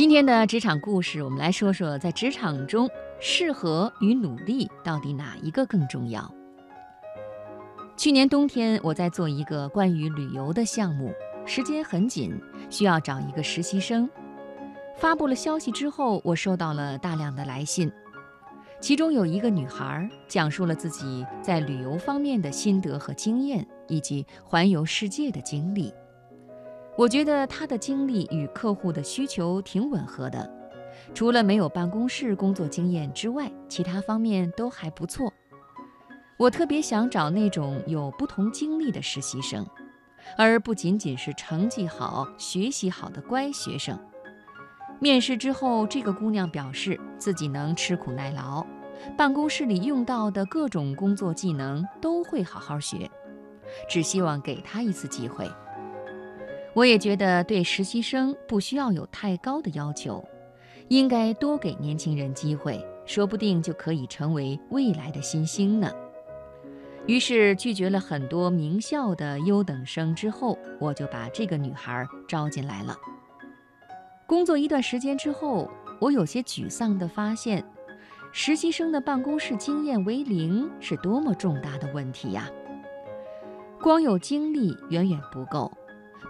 今天的职场故事，我们来说说在职场中，适合与努力到底哪一个更重要？去年冬天，我在做一个关于旅游的项目，时间很紧，需要找一个实习生。发布了消息之后，我收到了大量的来信，其中有一个女孩讲述了自己在旅游方面的心得和经验，以及环游世界的经历。我觉得她的经历与客户的需求挺吻合的，除了没有办公室工作经验之外，其他方面都还不错。我特别想找那种有不同经历的实习生，而不仅仅是成绩好、学习好的乖学生。面试之后，这个姑娘表示自己能吃苦耐劳，办公室里用到的各种工作技能都会好好学，只希望给她一次机会。我也觉得对实习生不需要有太高的要求，应该多给年轻人机会，说不定就可以成为未来的新星呢。于是拒绝了很多名校的优等生之后，我就把这个女孩招进来了。工作一段时间之后，我有些沮丧地发现，实习生的办公室经验为零是多么重大的问题呀！光有经历远远不够。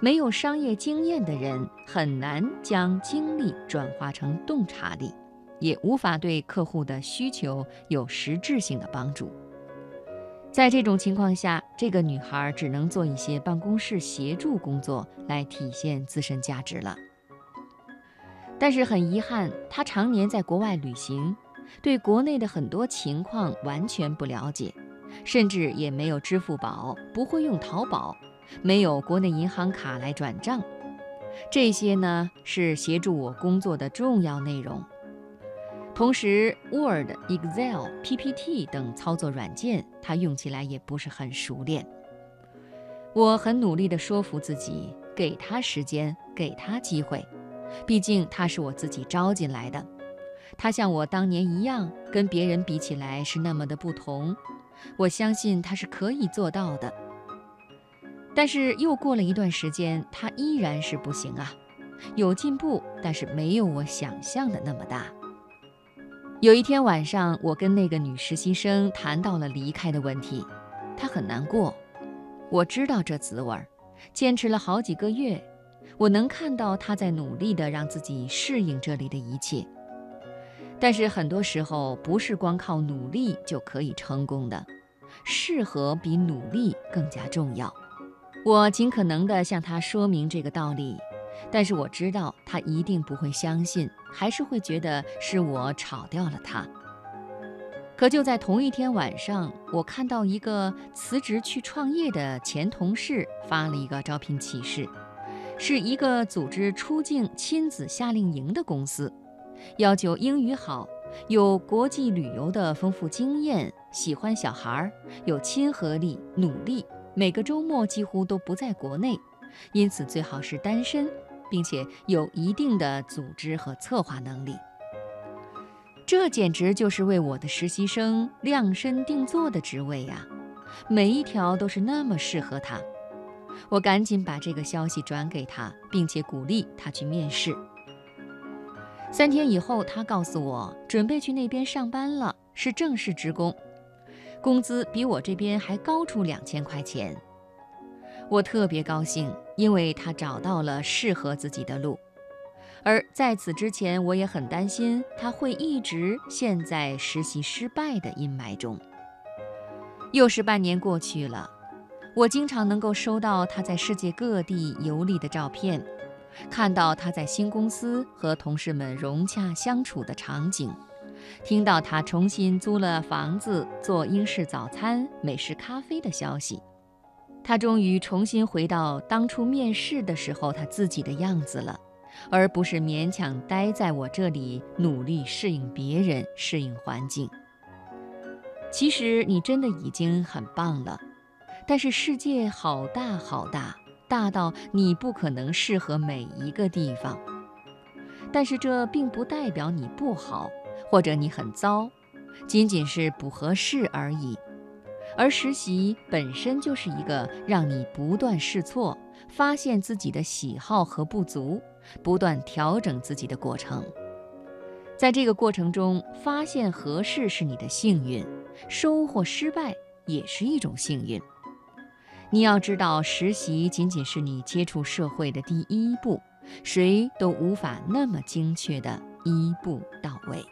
没有商业经验的人很难将精力转化成洞察力，也无法对客户的需求有实质性的帮助。在这种情况下，这个女孩只能做一些办公室协助工作来体现自身价值了。但是很遗憾，她常年在国外旅行，对国内的很多情况完全不了解，甚至也没有支付宝，不会用淘宝。没有国内银行卡来转账，这些呢是协助我工作的重要内容。同时，Word、Excel、PPT 等操作软件，他用起来也不是很熟练。我很努力地说服自己，给他时间，给他机会。毕竟他是我自己招进来的，他像我当年一样，跟别人比起来是那么的不同。我相信他是可以做到的。但是又过了一段时间，他依然是不行啊，有进步，但是没有我想象的那么大。有一天晚上，我跟那个女实习生谈到了离开的问题，她很难过。我知道这滋味儿，坚持了好几个月，我能看到她在努力地让自己适应这里的一切。但是很多时候，不是光靠努力就可以成功的，适合比努力更加重要。我尽可能地向他说明这个道理，但是我知道他一定不会相信，还是会觉得是我炒掉了他。可就在同一天晚上，我看到一个辞职去创业的前同事发了一个招聘启事，是一个组织出境亲子夏令营的公司，要求英语好，有国际旅游的丰富经验，喜欢小孩儿，有亲和力，努力。每个周末几乎都不在国内，因此最好是单身，并且有一定的组织和策划能力。这简直就是为我的实习生量身定做的职位呀！每一条都是那么适合他。我赶紧把这个消息转给他，并且鼓励他去面试。三天以后，他告诉我准备去那边上班了，是正式职工。工资比我这边还高出两千块钱，我特别高兴，因为他找到了适合自己的路。而在此之前，我也很担心他会一直陷在实习失败的阴霾中。又是半年过去了，我经常能够收到他在世界各地游历的照片，看到他在新公司和同事们融洽相处的场景。听到他重新租了房子做英式早餐、美式咖啡的消息，他终于重新回到当初面试的时候他自己的样子了，而不是勉强待在我这里努力适应别人、适应环境。其实你真的已经很棒了，但是世界好大好大，大到你不可能适合每一个地方。但是这并不代表你不好。或者你很糟，仅仅是不合适而已。而实习本身就是一个让你不断试错、发现自己的喜好和不足，不断调整自己的过程。在这个过程中，发现合适是你的幸运，收获失败也是一种幸运。你要知道，实习仅仅是你接触社会的第一步，谁都无法那么精确的一步到位。